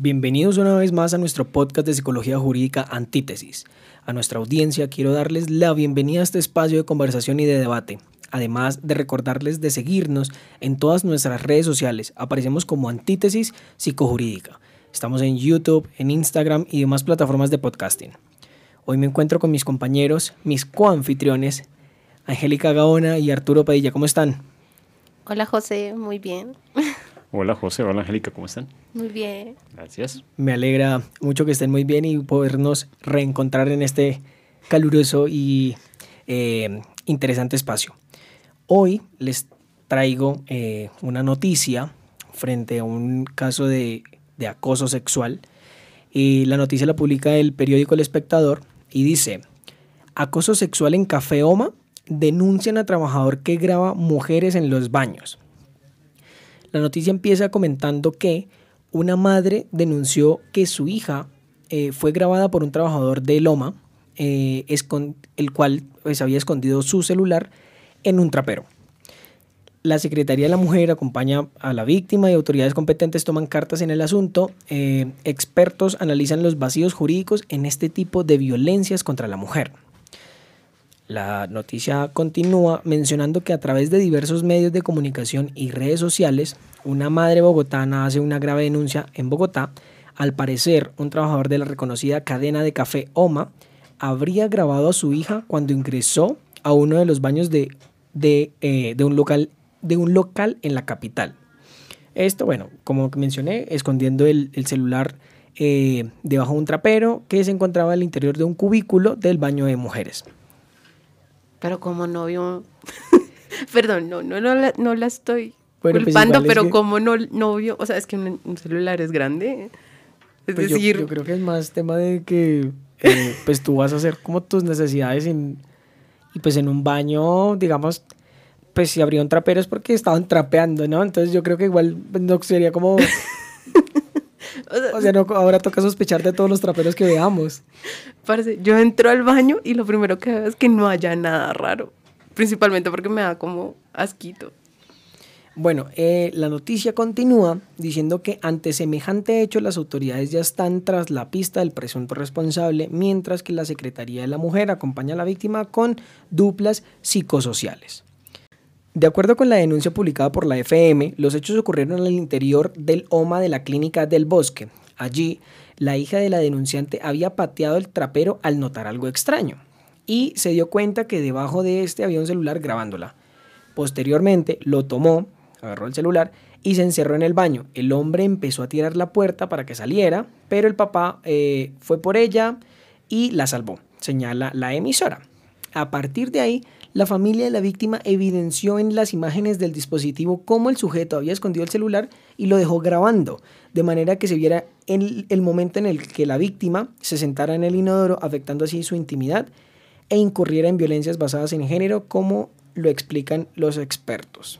Bienvenidos una vez más a nuestro podcast de psicología jurídica Antítesis. A nuestra audiencia quiero darles la bienvenida a este espacio de conversación y de debate. Además de recordarles de seguirnos en todas nuestras redes sociales. Aparecemos como Antítesis Psicojurídica. Estamos en YouTube, en Instagram y demás plataformas de podcasting. Hoy me encuentro con mis compañeros, mis coanfitriones, Angélica Gaona y Arturo Padilla. ¿Cómo están? Hola José, muy bien. Hola José, hola Angélica, ¿cómo están? Muy bien. Gracias. Me alegra mucho que estén muy bien y podernos reencontrar en este caluroso y eh, interesante espacio. Hoy les traigo eh, una noticia frente a un caso de, de acoso sexual. Y la noticia la publica el periódico El Espectador y dice, acoso sexual en Café Oma, denuncian a trabajador que graba mujeres en los baños. La noticia empieza comentando que una madre denunció que su hija eh, fue grabada por un trabajador de Loma, eh, el cual pues, había escondido su celular en un trapero. La Secretaría de la Mujer acompaña a la víctima y autoridades competentes toman cartas en el asunto. Eh, expertos analizan los vacíos jurídicos en este tipo de violencias contra la mujer. La noticia continúa mencionando que a través de diversos medios de comunicación y redes sociales, una madre bogotana hace una grave denuncia en Bogotá. Al parecer, un trabajador de la reconocida cadena de café OMA habría grabado a su hija cuando ingresó a uno de los baños de, de, eh, un, local, de un local en la capital. Esto, bueno, como mencioné, escondiendo el, celular eh, debajo de un trapero que se encontraba al interior de un cubículo del baño de mujeres. Pero como novio, perdón, no, no, no, la, no la estoy pues culpando, pero como no, novio, o sea, es que un, celular es grande. Es pues decir... Yo, creo que es más tema de que eh, pues tú vas a hacer como tus necesidades y pues en un baño, digamos, pues si abrió un trapero es porque estaban trapeando, ¿no? Entonces yo creo que igual no sería como... O sea, no, ahora toca sospechar de todos los traperos que veamos. Parece, yo entro al baño y lo primero que veo es que no haya nada raro. Principalmente porque me da como asquito. Bueno, eh, la noticia continúa diciendo que ante semejante hecho las autoridades ya están tras la pista del presunto responsable, mientras que la Secretaría de la Mujer acompaña a la víctima con duplas psicosociales. De acuerdo con la denuncia publicada por la FM, los hechos ocurrieron al interior del OMA de la clínica del bosque. Allí, la hija de la denunciante había pateado el trapero al notar algo extraño y se dio cuenta que debajo de este había un celular grabándola. Posteriormente lo tomó, agarró el celular y se encerró en el baño. El hombre empezó a tirar la puerta para que saliera, pero el papá eh, fue por ella y la salvó, señala la emisora. A partir de ahí, la familia de la víctima evidenció en las imágenes del dispositivo cómo el sujeto había escondido el celular y lo dejó grabando, de manera que se viera el, el momento en el que la víctima se sentara en el inodoro, afectando así su intimidad e incurriera en violencias basadas en género, como lo explican los expertos.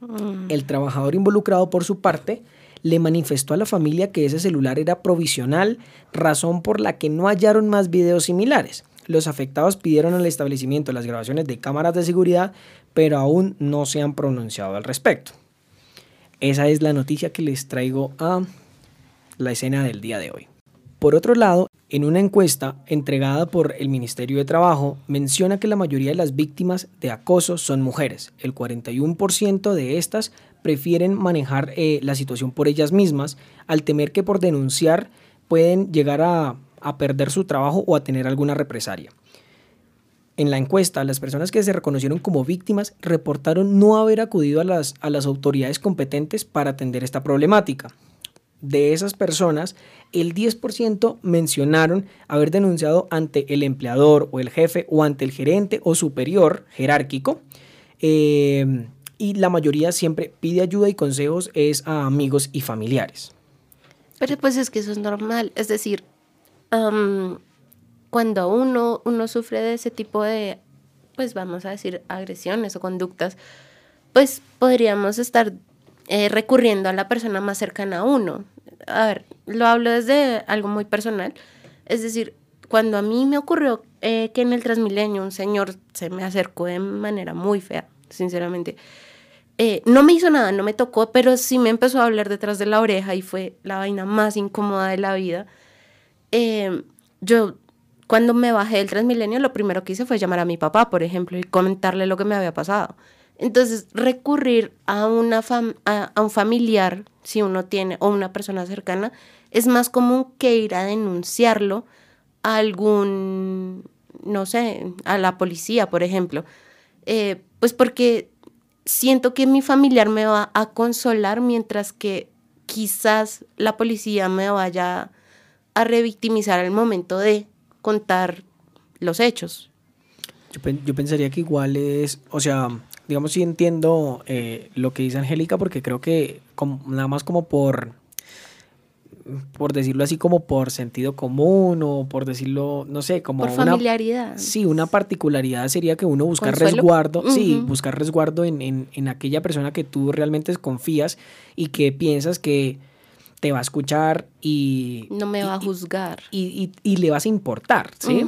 Mm. El trabajador involucrado, por su parte, le manifestó a la familia que ese celular era provisional, razón por la que no hallaron más videos similares. Los afectados pidieron al establecimiento las grabaciones de cámaras de seguridad, pero aún no se han pronunciado al respecto. Esa es la noticia que les traigo a la escena del día de hoy. Por otro lado, en una encuesta entregada por el Ministerio de Trabajo, menciona que la mayoría de las víctimas de acoso son mujeres. El 41% de estas prefieren manejar eh, la situación por ellas mismas, al temer que por denunciar pueden llegar a a perder su trabajo o a tener alguna represalia. En la encuesta, las personas que se reconocieron como víctimas reportaron no haber acudido a las, a las autoridades competentes para atender esta problemática. De esas personas, el 10% mencionaron haber denunciado ante el empleador o el jefe o ante el gerente o superior jerárquico. Eh, y la mayoría siempre pide ayuda y consejos es a amigos y familiares. Pero pues es que eso es normal. Es decir, cuando uno, uno sufre de ese tipo de, pues vamos a decir, agresiones o conductas, pues podríamos estar eh, recurriendo a la persona más cercana a uno. A ver, lo hablo desde algo muy personal. Es decir, cuando a mí me ocurrió eh, que en el Transmilenio un señor se me acercó de manera muy fea, sinceramente, eh, no me hizo nada, no me tocó, pero sí me empezó a hablar detrás de la oreja y fue la vaina más incómoda de la vida. Eh, yo, cuando me bajé del Transmilenio, lo primero que hice fue llamar a mi papá, por ejemplo, y comentarle lo que me había pasado. Entonces, recurrir a, una a, un familiar, si uno tiene, o una persona cercana, es más común que ir a denunciarlo a algún, no sé, a la policía, por ejemplo. Eh, pues porque siento que mi familiar me va a consolar mientras que quizás la policía me vaya a revictimizar al momento de contar los hechos. Yo, pensaría que igual es, o sea, digamos si entiendo eh, lo que dice Angélica porque creo que nada más como por por decirlo así, como por sentido común o por decirlo, no sé, como... Por familiaridad. Sí, una particularidad sería que uno busca resguardo, sí, buscar resguardo en, en, aquella persona que tú realmente confías y que piensas que te va a escuchar y... No me va a juzgar. Y, y, le vas a importar, ¿sí?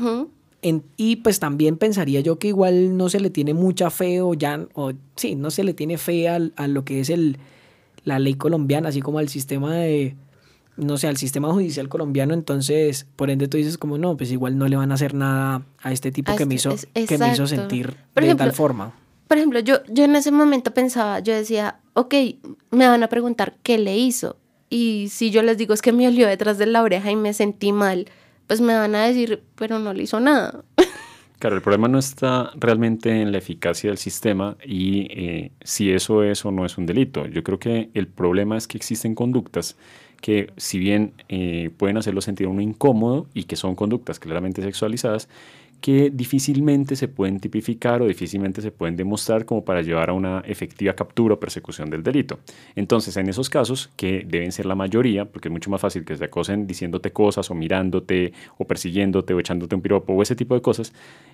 y pues también pensaría yo que igual no se le tiene mucha fe o ya, o sí, no se le tiene fe a, a lo que es el, la ley colombiana, así como al sistema de no sé, al sistema judicial colombiano, entonces, por ende tú dices como, no, pues igual no le van a hacer nada a este tipo que, me hizo, que me hizo sentir de tal forma. Por ejemplo, yo, yo en ese momento pensaba, yo decía, ok, me van a preguntar qué le hizo. Y si yo les digo es que me olió detrás de la oreja y me sentí mal, pues me van a decir, pero no le hizo nada. Claro, el problema no está realmente en la eficacia del sistema y eh, si eso es o no es un delito. Yo creo que el problema es que existen conductas que si bien eh, pueden hacerlo sentir uno incómodo y que son conductas claramente sexualizadas, que difícilmente se pueden tipificar o difícilmente se pueden demostrar como para llevar a una efectiva captura o persecución del delito. Entonces, en esos casos, que deben ser la mayoría, porque es mucho más fácil que se acosen diciéndote cosas o mirándote o persiguiéndote o echándote un piropo o ese tipo de cosas,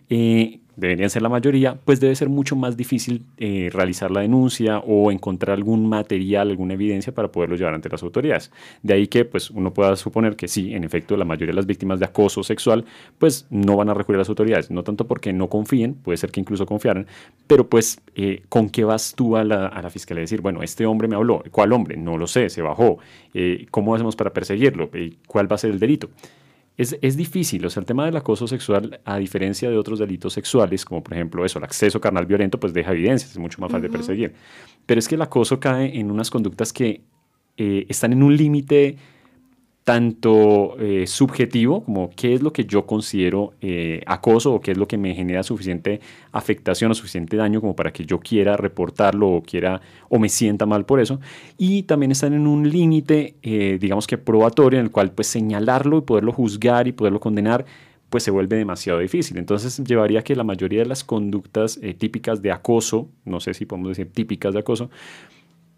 eh, deberían ser la mayoría, pues debe ser mucho más difícil eh, realizar la denuncia o encontrar algún material, alguna evidencia para poderlo llevar ante las autoridades. De ahí que pues uno pueda suponer que sí, en efecto, la mayoría de las víctimas de acoso sexual pues no van a recurrir a las autoridades, no tanto porque no confíen, puede ser que incluso confiaran, pero pues eh, ¿con qué vas tú a la, a la, fiscalía a decir, bueno, este hombre me habló, ¿cuál hombre? No lo sé, se bajó, eh, ¿cómo hacemos para perseguirlo? ¿Cuál va a ser el delito? Es, es, difícil, o sea, el tema del acoso sexual, a diferencia de otros delitos sexuales, como por ejemplo eso, el acceso carnal violento, pues deja evidencias, es mucho más fácil de perseguir. Pero es que el acoso cae en unas conductas que eh, están en un límite tanto eh, subjetivo como qué es lo que yo considero eh, acoso o qué es lo que me genera suficiente afectación o suficiente daño como para que yo quiera reportarlo o quiera o me sienta mal por eso y también están en un límite eh, digamos que probatorio en el cual pues señalarlo y poderlo juzgar y poderlo condenar pues se vuelve demasiado difícil. Entonces llevaría a que la mayoría de las conductas típicas de acoso, no sé si podemos decir típicas de acoso,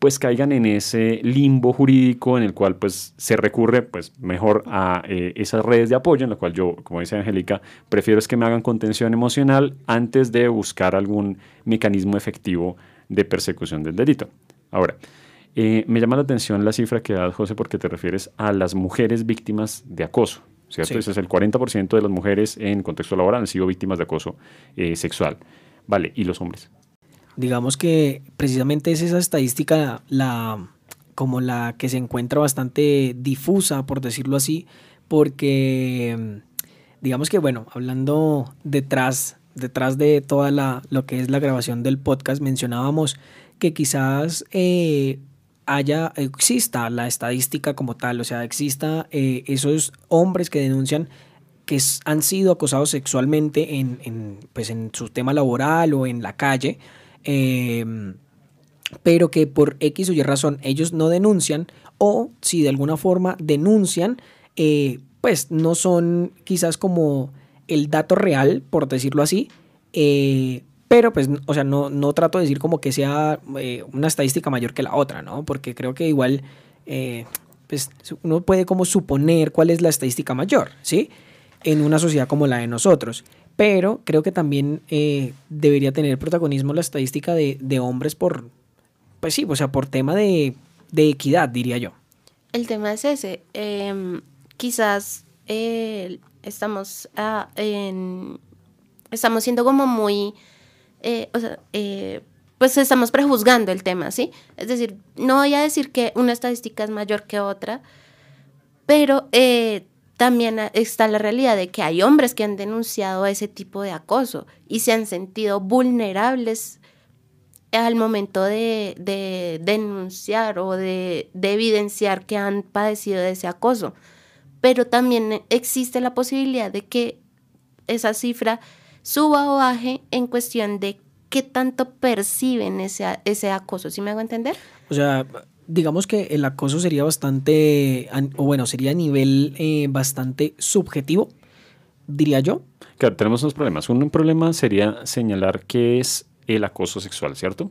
pues caigan en ese limbo jurídico en el cual pues se recurre pues mejor a eh, esas redes de apoyo en la cual yo, como dice Angélica, prefiero es que me hagan contención emocional antes de buscar algún mecanismo efectivo de persecución del delito. Ahora, eh, me llama la atención la cifra que das, José, porque te refieres a las mujeres víctimas de acoso. ¿cierto? Ese es el 40% de las mujeres en contexto laboral han sido víctimas de acoso eh, sexual. Vale, ¿y los hombres? Digamos que precisamente es esa estadística la, como la que se encuentra bastante difusa, por decirlo así, porque digamos que, bueno, hablando detrás, detrás de toda la, lo que es la grabación del podcast, mencionábamos que quizás eh, haya, exista la estadística como tal, o sea, exista eh, esos hombres que denuncian que han sido acosados sexualmente en, en, pues en su tema laboral o en la calle, Em, pero que por X o Y razón ellos no denuncian o si de alguna forma denuncian, eh, pues no son quizás como el dato real, por decirlo así, eh, pero pues, o sea, no, no trato de decir como que sea eh, una estadística mayor que la otra, ¿no? Porque creo que igual, pues uno puede como suponer cuál es la estadística mayor, ¿sí? En una sociedad como la de nosotros pero creo que también eh, debería tener protagonismo la estadística de, hombres por, pues sí, o sea, por tema de, equidad, diría yo. El tema es ese. Em, quizás eh, estamos, estamos siendo como muy, eh, o sea, pues estamos prejuzgando el tema, ¿sí? Es decir, no voy a decir que una estadística es mayor que otra, pero también está la realidad de que hay hombres que han denunciado ese tipo de acoso y se han sentido vulnerables al momento de, denunciar o de, evidenciar que han padecido de ese acoso. Pero también existe la posibilidad de que esa cifra suba o baje en cuestión de qué tanto perciben ese, ese acoso. ¿Sí me hago entender? O sea, digamos que el acoso sería bastante, o bueno, sería a nivel eh, bastante subjetivo, diría yo. Claro, tenemos dos problemas. Un problema sería señalar qué es el acoso sexual, ¿cierto?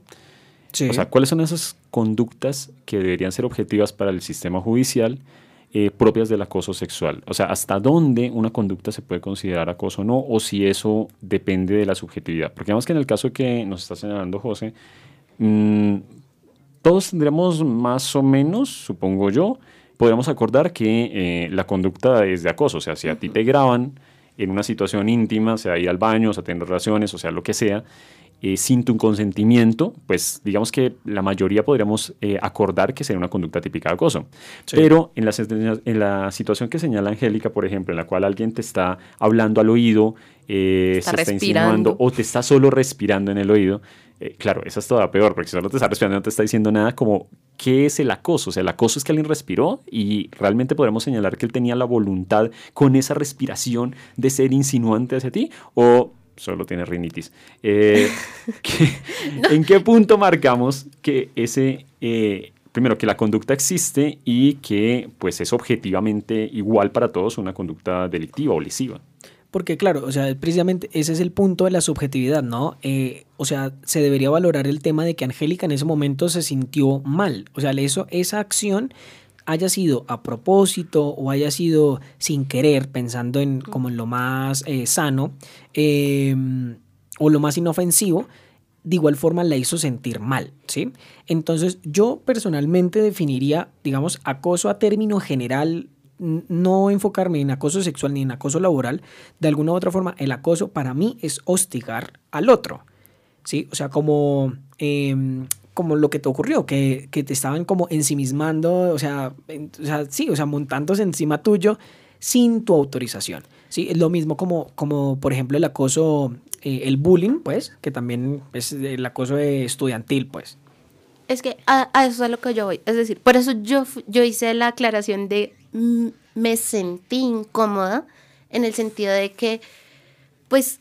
Sí. O sea, ¿cuáles son esas conductas que deberían ser objetivas para el sistema judicial eh, propias del acoso sexual? O sea, ¿hasta dónde una conducta se puede considerar acoso o no? O si eso depende de la subjetividad. Porque digamos que en el caso que nos está señalando José, mmm, todos tendremos más o menos, supongo yo, podríamos acordar que eh, la conducta es de acoso, o sea, si a ti te graban en una situación íntima, sea ir al baño, o sea, tener relaciones, o sea, lo que sea, eh, sin tu consentimiento, pues digamos que la mayoría podríamos eh, acordar que sería una conducta típica de acoso. Pero en la, en la situación que señala Angélica, por ejemplo, en la cual alguien te está hablando al oído, se está insinuando o te está solo respirando en el oído, eh, claro, esa es toda peor, porque si solo te está respirando no te está diciendo nada como qué es el acoso. O sea, el acoso es que alguien respiró y realmente podremos señalar que él tenía la voluntad con esa respiración de ser insinuante hacia ti o solo tiene rinitis. Eh, ¿En qué punto marcamos que ese... Eh, primero, que la conducta existe y que pues es objetivamente igual para todos una conducta delictiva o lesiva. Porque claro, o sea, precisamente ese es el punto de la subjetividad, ¿no? Eh, o sea, se debería valorar el tema de que Angélica en ese momento se sintió mal. O sea, eso, esa acción haya sido a propósito o haya sido sin querer, pensando en como en lo más eh, sano em, o lo más inofensivo, de igual forma la hizo sentir mal, ¿sí? Entonces yo personalmente definiría, digamos, acoso a término general no enfocarme en acoso sexual ni en acoso laboral, de alguna u otra forma el acoso para mí es hostigar al otro, ¿sí? O sea, como, em, como lo que te ocurrió, que, te estaban como ensimismando, o sea, o sea, sí, o sea, montándose encima tuyo sin tu autorización, ¿sí? Es lo mismo como, como por ejemplo, el acoso, eh, el bullying, pues, que también es el acoso estudiantil, pues. Es que a, eso es a lo que yo voy. Es decir, por eso yo, yo hice la aclaración de me sentí incómoda en el sentido de que, pues,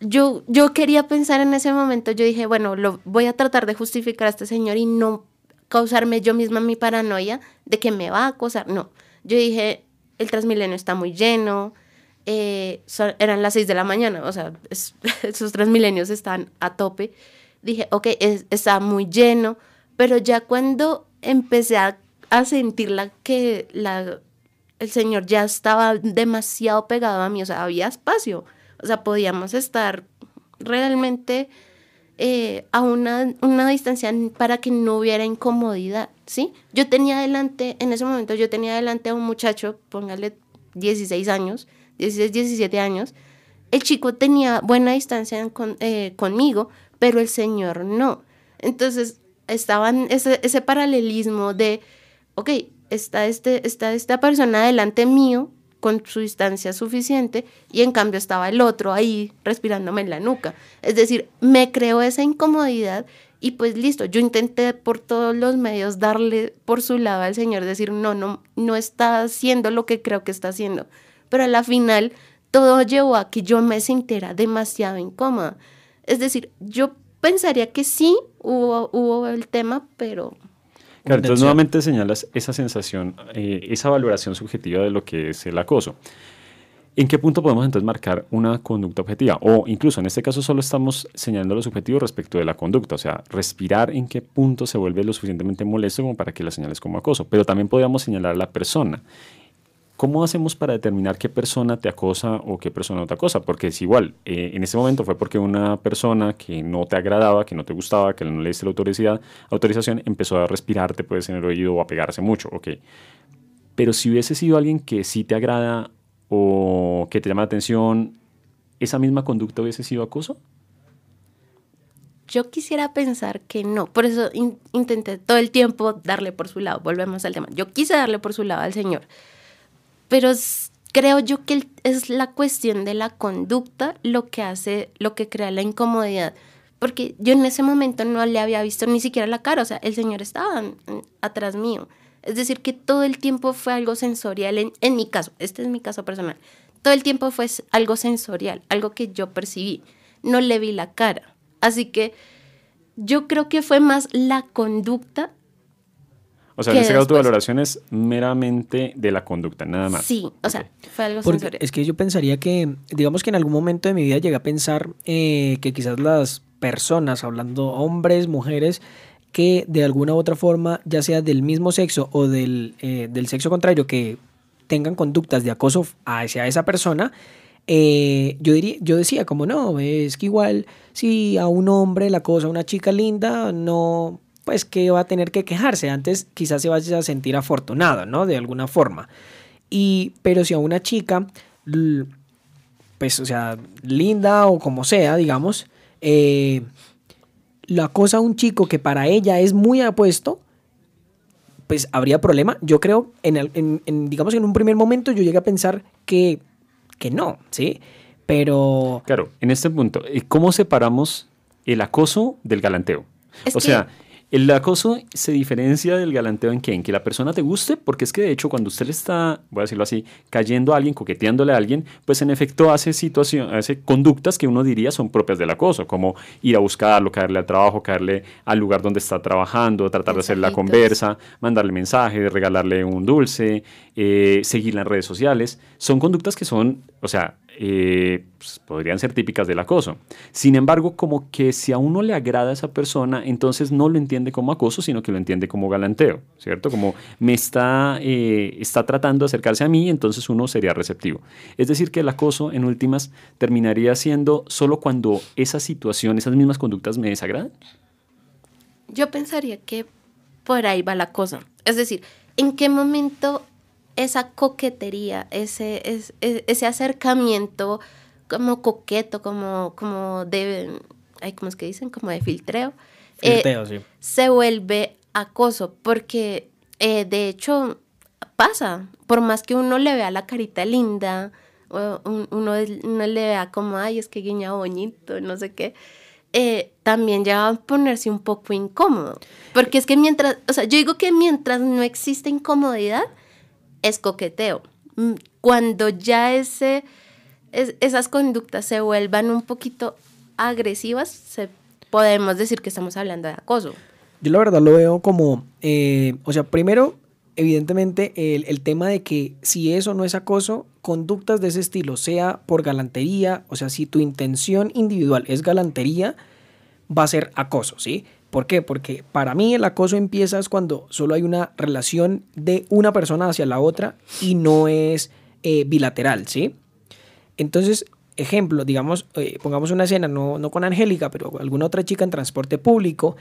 yo, yo quería pensar en ese momento, yo dije, bueno, lo, voy a tratar de justificar a este señor y no causarme yo misma mi paranoia de que me va a acosar. No, yo dije, el Transmilenio está muy lleno, eh, eran las 6 de la mañana, o sea, esos Transmilenios están a tope. Dije, ok, está muy lleno, pero ya cuando empecé a a sentirla que la, el Señor ya estaba demasiado pegado a mí, o sea, había espacio, o sea, podíamos estar realmente eh, a una, una, distancia para que no hubiera incomodidad, ¿sí? Yo tenía adelante, en ese momento yo tenía adelante a un muchacho, póngale 16 años, 16, 17 años, el chico tenía buena distancia con, eh, conmigo, pero el Señor no. Entonces, estaban ese, ese paralelismo de ok, está, este, está esta persona delante mío con su distancia suficiente y en cambio estaba el otro ahí respirándome en la nuca. Es decir, me creó esa incomodidad y pues listo, yo intenté por todos los medios darle por su lado al Señor, decir, no, no, no está haciendo lo que creo que está haciendo. Pero a la final todo llevó a que yo me sintiera demasiado incómoda. Es decir, yo pensaría que sí hubo, hubo el tema, pero Claro, entonces nuevamente señalas esa sensación, eh, esa valoración subjetiva de lo que es el acoso. ¿En qué punto podemos entonces marcar una conducta objetiva? O incluso en este caso solo estamos señalando lo subjetivo respecto de la conducta, o sea, respirar en qué punto se vuelve lo suficientemente molesto como para que la señales como acoso. Pero también podríamos señalar a la persona. ¿Cómo hacemos para determinar qué persona te acosa o qué persona no te acosa? Porque es igual, eh, en ese momento fue porque una persona que no te agradaba, que no te gustaba, que no le diste la autorización, autorización empezó a respirarte pues, en el oído o a pegarse mucho, ok. Pero si hubiese sido alguien que sí te agrada o que te llama la atención, ¿esa misma conducta hubiese sido acoso? yo quisiera pensar que no. Por eso intenté todo el tiempo darle por su lado. Volvemos al tema. Yo quise darle por su lado al Señor. Pero creo yo que es la cuestión de la conducta lo que hace, lo que crea la incomodidad. Porque yo en ese momento no le había visto ni siquiera la cara. O sea, el Señor estaba atrás mío. Es decir, que todo el tiempo fue algo sensorial en, en mi caso. Este es mi caso personal. Todo el tiempo fue algo sensorial, algo que yo percibí. No le vi la cara Así que yo creo que fue más la conducta. O sea, en ese caso tu valoración es meramente de la conducta, nada más. Sí, o sea, fue algo Porque Es que yo pensaría que, digamos que en algún momento de mi vida llegué a pensar eh, que quizás las personas, hablando hombres, mujeres, que de alguna u otra forma, ya sea del mismo sexo o del, eh, del sexo contrario, que tengan conductas de acoso hacia esa persona, eh, yo, diría, yo decía como no, es que igual si a un hombre la cosa, una chica linda, no, pues que va a tener que quejarse, antes quizás se vaya a sentir afortunado, ¿no? De alguna forma. Y, pero si a una chica, pues, o sea, linda o como sea, digamos, eh, la cosa a un chico que para ella es muy apuesto, pues habría problema. Yo creo, en, en, en, digamos, en un primer momento yo llegué a pensar que que no, ¿sí? Pero... Claro, en este punto, ¿cómo separamos el acoso del galanteo? o sea, el acoso se diferencia del galanteo en que, en que la persona te guste, porque es que de hecho cuando usted le está, voy a decirlo así, cayendo a alguien, coqueteándole a alguien, pues en efecto hace, situación, hace conductas que uno diría son propias del acoso, como ir a buscarlo, caerle al trabajo, caerle al lugar donde está trabajando, tratar de hacer la conversa, mandarle mensaje, regalarle un dulce, eh, seguirla en redes sociales. Son conductas que son, o sea, eh, pues, podrían ser típicas del acoso. Sin embargo, como que si a uno le agrada a esa persona, entonces no lo entiende como acoso, sino que lo entiende como galanteo, ¿cierto? Como me está, eh, está tratando de acercarse a mí, entonces uno sería receptivo. Es decir, que el acoso en últimas terminaría siendo solo cuando esa situación, esas mismas conductas me desagradan. Yo pensaría que por ahí va la cosa. Es decir, ¿en qué momento esa coquetería, ese, ese, acercamiento como coqueto, como, como de, ¿cómo es que dicen? Como de filtreo. Eh, filtreo, sí. Se vuelve acoso, porque eh, de hecho pasa, por más que uno le vea la carita linda, uno, uno, le vea como, ay, es que guiña bonito, no sé qué, eh, también ya va a ponerse un poco incómodo. Porque es que mientras, o sea, yo digo que mientras no existe incomodidad, es coqueteo. Mm, cuando ya esas conductas se vuelvan un poquito agresivas, se, podemos decir que estamos hablando de acoso. Yo la verdad lo veo como, eh, o sea, primero, evidentemente, el, tema de que si eso no es acoso, conductas de ese estilo, sea por galantería, o sea, si tu intención individual es galantería, va a ser acoso, ¿sí? ¿Por qué? Porque para mí el acoso empieza cuando solo hay una relación de una persona hacia la otra y no es eh, bilateral, ¿sí? Entonces, ejemplo, digamos, eh, pongamos una escena, no, no con Angélica, pero alguna otra chica en transporte público,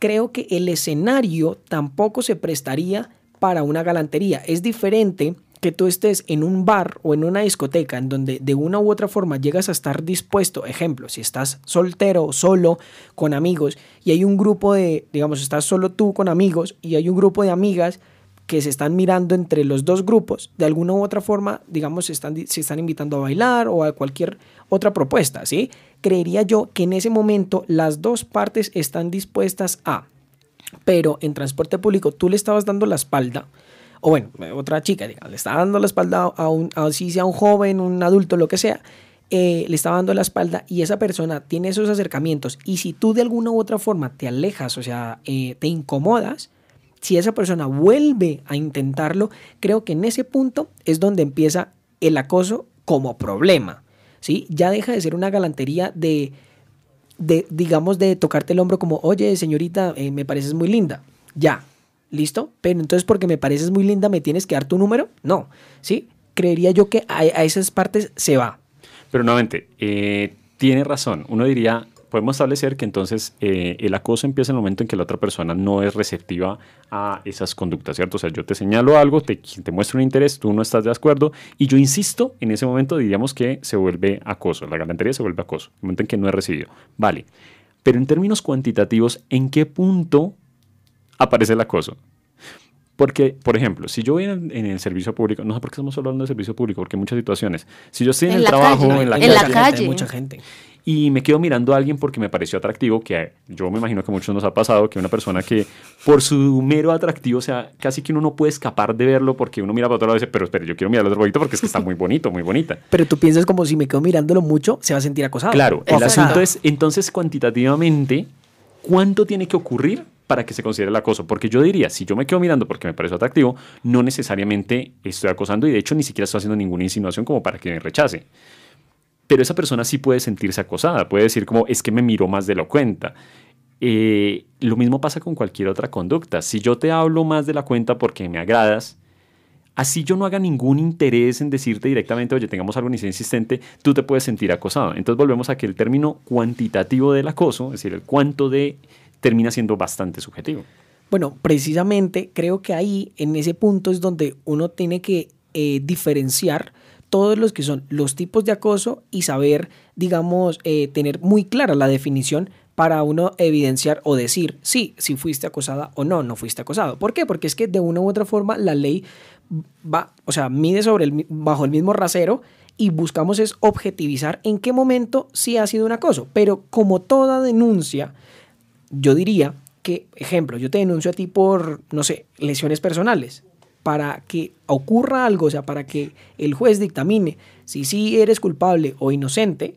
creo que el escenario tampoco se prestaría para una galantería. Es diferente que tú estés en un bar o en una discoteca en donde de una u otra forma llegas a estar dispuesto, ejemplo, si estás soltero solo con amigos y hay un grupo de, digamos, estás solo tú con amigos y hay un grupo de amigas que se están mirando entre los dos grupos, de alguna u otra forma, digamos, se están, se están invitando a bailar o a cualquier otra propuesta, ¿sí? Creería yo que en ese momento las dos partes están dispuestas a, pero en transporte público tú le estabas dando la espalda, o bueno, otra chica, le está dando la espalda a un, así sea un joven, un adulto, lo que sea, eh, le está dando la espalda y esa persona tiene esos acercamientos y si tú de alguna u otra forma te alejas, o sea, eh, te incomodas, si esa persona vuelve a intentarlo, creo que en ese punto es donde empieza el acoso como problema, ¿sí? Ya deja de ser una galantería de, de digamos, de tocarte el hombro como, oye, señorita, eh, me pareces muy linda. Ya, ¿Listo? Pero entonces porque me pareces muy linda, ¿me tienes que dar tu número? No, ¿sí? Creería yo que a, esas partes se va. Pero nuevamente, eh, tiene razón. Uno diría, podemos establecer que entonces eh, el acoso empieza en el momento en que la otra persona no es receptiva a esas conductas, ¿cierto? O sea, yo te señalo algo, te, te muestro un interés, tú no estás de acuerdo y yo insisto, en ese momento diríamos que se vuelve acoso, la galantería se vuelve acoso, en el momento en que no es recibido. Vale. Pero en términos cuantitativos, ¿en qué punto aparece el acoso? Porque, por ejemplo, si yo voy en, el servicio público, no sé por qué estamos hablando de servicio público, porque hay muchas situaciones. Si yo estoy en, el trabajo, en la, en la calle, mucha gente y me quedo mirando a alguien porque me pareció atractivo, que yo me imagino que a muchos nos ha pasado, que una persona que por su mero atractivo, o sea, casi que uno no puede escapar de verlo porque uno mira para otro lado y dice, pero espera, yo quiero mirar al otro bonito porque es que está muy bonito, muy bonita. Pero tú piensas como si me quedo mirándolo mucho, se va a sentir acosado. Claro, el asunto es, entonces, cuantitativamente, ¿cuánto tiene que ocurrir para que se considere el acoso. Porque yo diría, si yo me quedo mirando porque me parece atractivo, no necesariamente estoy acosando y de hecho ni siquiera estoy haciendo ninguna insinuación como para que me rechace pero esa persona sí puede sentirse acosada, puede decir como es que me miró más de la cuenta. Eh, lo mismo pasa con cualquier otra conducta. Si yo te hablo más de la cuenta porque me agradas, así yo no haga ningún interés en decirte directamente, oye, tengamos algo ni insistente, tú te puedes sentir acosado. Entonces volvemos a que el término cuantitativo del acoso, es decir, el cuánto de, termina siendo bastante subjetivo. Bueno, precisamente creo que ahí, en ese punto, es donde uno tiene que eh, diferenciar todos los que son los tipos de acoso y saber, digamos, eh, tener muy clara la definición para uno evidenciar o decir, sí, si fuiste acosada o no, no fuiste acosado. ¿Por qué? Porque es que de una u otra forma la ley va, o sea, mide sobre el, bajo el mismo rasero y buscamos es objetivizar en qué momento sí ha sido un acoso. Pero como toda denuncia, yo diría que, ejemplo, yo te denuncio a ti por, no sé, lesiones personales para que ocurra algo, o sea, para que el juez dictamine si sí eres culpable o inocente,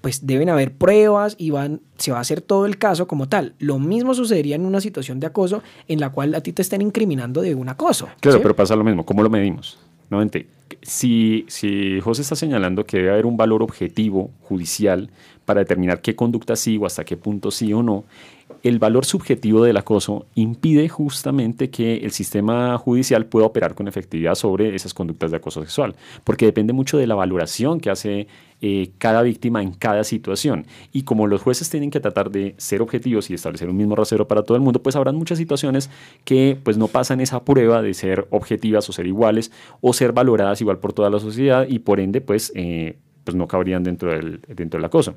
pues deben haber pruebas y van, se va a hacer todo el caso como tal. Lo mismo sucedería en una situación de acoso en la cual a ti te estén incriminando de un acoso. Claro, pero pasa lo mismo. ¿Cómo lo medimos? Nuevamente, si, si José está señalando que debe haber un valor objetivo judicial para determinar qué conducta sí o hasta qué punto sí o no, el valor subjetivo del acoso impide justamente que el sistema judicial pueda operar con efectividad sobre esas conductas de acoso sexual, porque depende mucho de la valoración que hace eh, cada víctima en cada situación. Y como los jueces tienen que tratar de ser objetivos y establecer un mismo rasero para todo el mundo, pues habrán muchas situaciones que pues no pasan esa prueba de ser objetivas o ser iguales o ser valoradas igual por toda la sociedad y por ende pues, eh, pues no cabrían dentro del, dentro del acoso.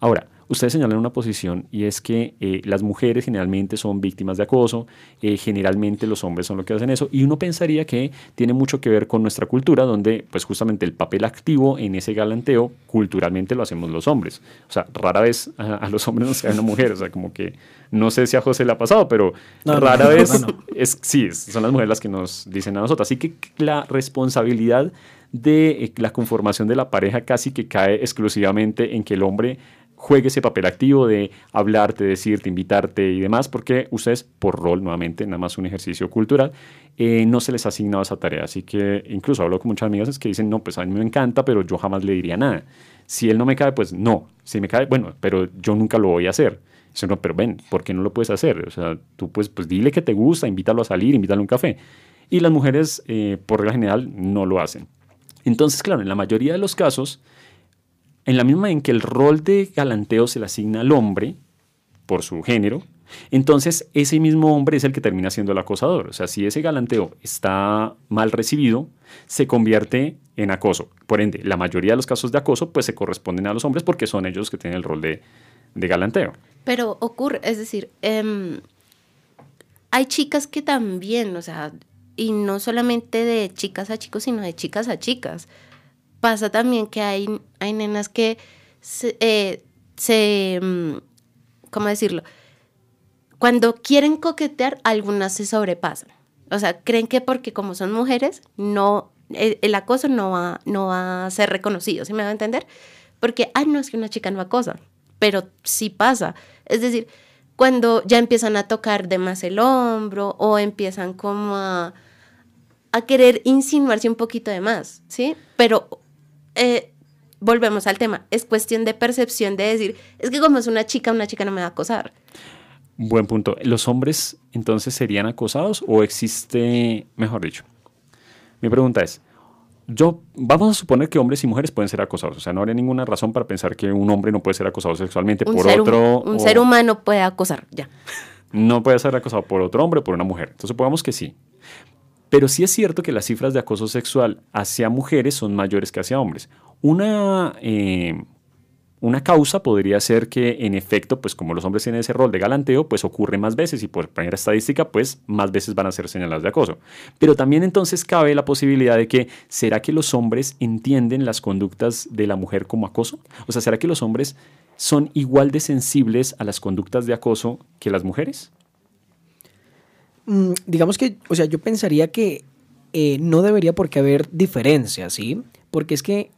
Ahora, ustedes señalan una posición y es que eh, las mujeres generalmente son víctimas de acoso, eh, generalmente los hombres son los que hacen eso, y uno pensaría que tiene mucho que ver con nuestra cultura, donde pues justamente el papel activo en ese galanteo culturalmente lo hacemos los hombres. O sea, rara vez a, los hombres no se una mujer, o sea, como que no sé si a José le ha pasado, pero rara vez es sí, son las mujeres las que nos dicen a nosotros. Así que la responsabilidad de eh, la conformación de la pareja casi que cae exclusivamente en que el hombre juegue ese papel activo de hablarte, decirte, invitarte y demás, porque ustedes, por rol, nuevamente, nada más un ejercicio cultural, eh, no se les ha asignado esa tarea. Así que incluso hablo con muchas amigas que dicen, no, pues a mí me encanta, pero yo jamás le diría nada. Si él no me cae, pues no. Si me cae, bueno, pero yo nunca lo voy a hacer. Dice, no, pero ven, ¿por qué no lo puedes hacer? O sea, tú pues, pues dile que te gusta, invítalo a salir, invítalo a un café. Y las mujeres, eh, por regla general, no lo hacen. Entonces, claro, en la mayoría de los casos, en la misma en que el rol de galanteo se le asigna al hombre por su género, entonces ese mismo hombre es el que termina siendo el acosador. O sea, si ese galanteo está mal recibido, se convierte en acoso. Por ende, la mayoría de los casos de acoso pues se corresponden a los hombres porque son ellos los que tienen el rol de, galanteo. Pero ocurre, es decir, em, hay chicas que también, o sea, y no solamente de chicas a chicos, sino de chicas a chicas pasa también que hay, hay nenas que se, eh, mm, ¿cómo decirlo? Cuando quieren coquetear, algunas se sobrepasan. O sea, creen que porque como son mujeres, no, el, acoso no va, no va a ser reconocido, ¿sí me va a entender? Porque, ay, no es que una chica no acosa, pero sí pasa. Es decir, cuando ya empiezan a tocar de más el hombro o empiezan como a, querer insinuarse un poquito de más, ¿sí? Pero eh, volvemos al tema, es cuestión de percepción de decir, es que como es una chica, una chica no me va a acosar. Buen punto. ¿Los hombres entonces serían acosados o existe, mejor dicho? Mi pregunta es, yo, vamos a suponer que hombres y mujeres pueden ser acosados. O sea, no habría ninguna razón para pensar que un hombre no puede ser acosado sexualmente por otro. Un, ser humano puede acosar, ya. No puede ser acosado por otro hombre o por una mujer. Entonces, supongamos que sí. Pero sí es cierto que las cifras de acoso sexual hacia mujeres son mayores que hacia hombres. Una, eh, una causa podría ser que en efecto, pues como los hombres tienen ese rol de galanteo, pues ocurre más veces y por primera estadística, pues más veces van a ser señalados de acoso. Pero también entonces cabe la posibilidad de que, ¿será que los hombres entienden las conductas de la mujer como acoso? O sea, ¿será que los hombres son igual de sensibles a las conductas de acoso que las mujeres? Mm, digamos que, o sea, yo pensaría que eh, no debería por qué haber diferencia, ¿sí? Porque es que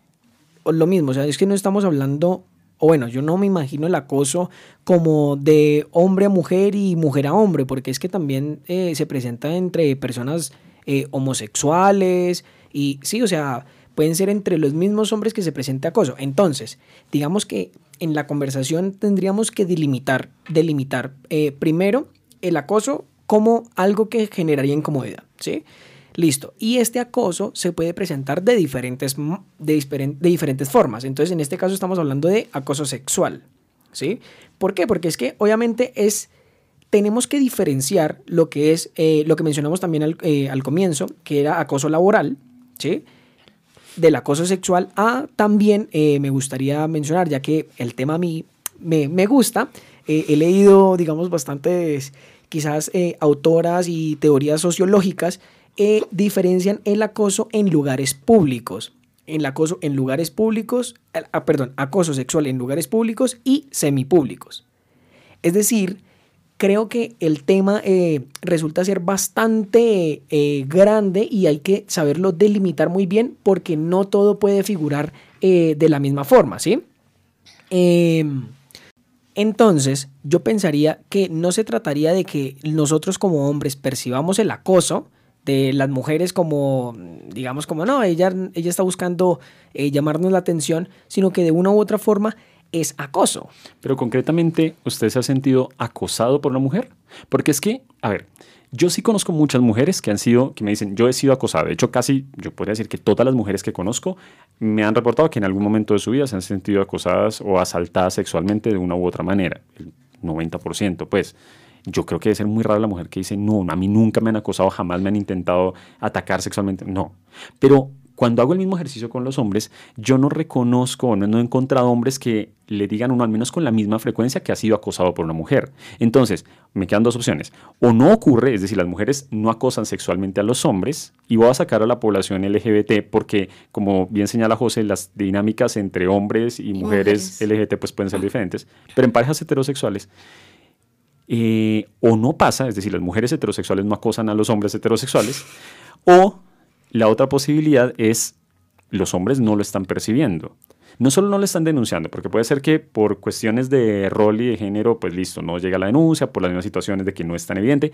lo mismo, o sea, es que no estamos hablando o bueno, yo no me imagino el acoso como de hombre a mujer y mujer a hombre, porque es que también eh, se presenta entre personas eh, homosexuales y sí, o sea, pueden ser entre los mismos hombres que se presente acoso. Entonces, digamos que en la conversación tendríamos que delimitar, delimitar eh, primero el acoso como algo que generaría incomodidad, ¿sí? Listo. Y este acoso se puede presentar de diferentes, de, diferentes formas. Entonces, en este caso estamos hablando de acoso sexual. ¿Sí? ¿Por qué? Porque es que obviamente es tenemos que diferenciar lo que es eh, lo que mencionamos también al, eh, al, comienzo, que era acoso laboral, ¿sí? Del acoso sexual a también eh, me gustaría mencionar, ya que el tema a mí me, me gusta, he leído, digamos, bastantes quizás autoras y teorías sociológicas eh, diferencian el acoso en lugares públicos. El acoso en lugares públicos, ah, perdón, acoso sexual en lugares públicos y semipúblicos. Es decir, creo que el tema eh, resulta ser bastante eh, grande y hay que saberlo delimitar muy bien porque no todo puede figurar de la misma forma, ¿sí? Em, entonces, yo pensaría que no se trataría de que nosotros como hombres percibamos el acoso, de las mujeres como, digamos, como no, ella, ella está buscando eh, llamarnos la atención, sino que de una u otra forma es acoso. Pero concretamente, ¿usted se ha sentido acosado por una mujer? Porque es que, a ver, yo sí conozco muchas mujeres que han sido, que me dicen, yo he sido acosada. De hecho, casi, yo podría decir que todas las mujeres que conozco me han reportado que en algún momento de su vida se han sentido acosadas o asaltadas sexualmente de una u otra manera. El 90%, pues yo creo que debe ser muy raro la mujer que dice, no, a mí nunca me han acosado, jamás me han intentado atacar sexualmente. No. Pero cuando hago el mismo ejercicio con los hombres, yo no reconozco, no, no he encontrado hombres que le digan uno, al menos con la misma frecuencia, que ha sido acosado por una mujer. Entonces, me quedan dos opciones. O no ocurre, es decir, las mujeres no acosan sexualmente a los hombres, y voy a sacar a la población LGBT porque, como bien señala José, las dinámicas entre hombres y mujeres, LGBT pues pueden ser diferentes, pero en parejas heterosexuales eh, o no pasa, es decir, las mujeres heterosexuales no acosan a los hombres heterosexuales, o la otra posibilidad es los hombres no lo están percibiendo. No solo no lo están denunciando, porque puede ser que por cuestiones de rol y de género, pues listo, no llega la denuncia, por las mismas situaciones de que no es tan evidente,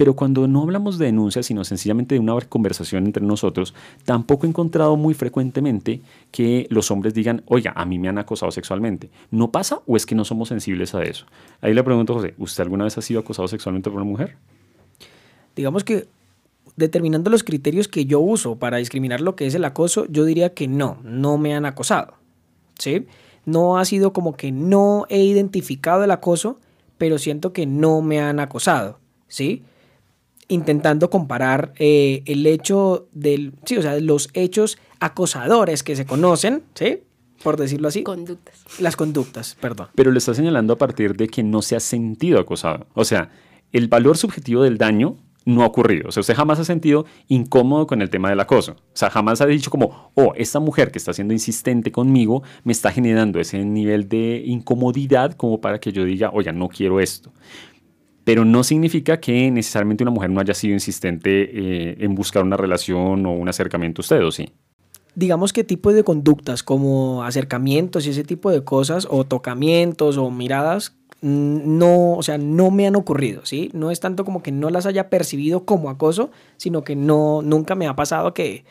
pero cuando no hablamos de denuncias, sino sencillamente de una conversación entre nosotros, tampoco he encontrado muy frecuentemente que los hombres digan, oiga, a mí me han acosado sexualmente. ¿No pasa o es que no somos sensibles a eso? Ahí le pregunto, José, ¿usted alguna vez ha sido acosado sexualmente por una mujer? Digamos que determinando los criterios que yo uso para discriminar lo que es el acoso, yo diría que no, no me han acosado. ¿Sí? No ha sido como que no he identificado el acoso, pero siento que no me han acosado. ¿Sí? Intentando comparar eh, el hecho del, sí, o sea, los hechos acosadores que se conocen, ¿sí? Por decirlo así. Conductas. Las conductas, perdón. Pero lo está señalando a partir de que no se ha sentido acosado. O sea, el valor subjetivo del daño no ha ocurrido. O sea, usted jamás ha sentido incómodo con el tema del acoso. O sea, jamás ha dicho como, oh, esta mujer que está siendo insistente conmigo me está generando ese nivel de incomodidad como para que yo diga, oye, no quiero esto pero no significa que necesariamente una mujer no haya sido insistente eh, en buscar una relación o un acercamiento a usted, ¿o sí? Digamos qué tipo de conductas, como acercamientos y ese tipo de cosas, o tocamientos o miradas, no, o sea, no me han ocurrido, ¿sí? No es tanto como que no las haya percibido como acoso, sino que no, nunca me ha pasado que,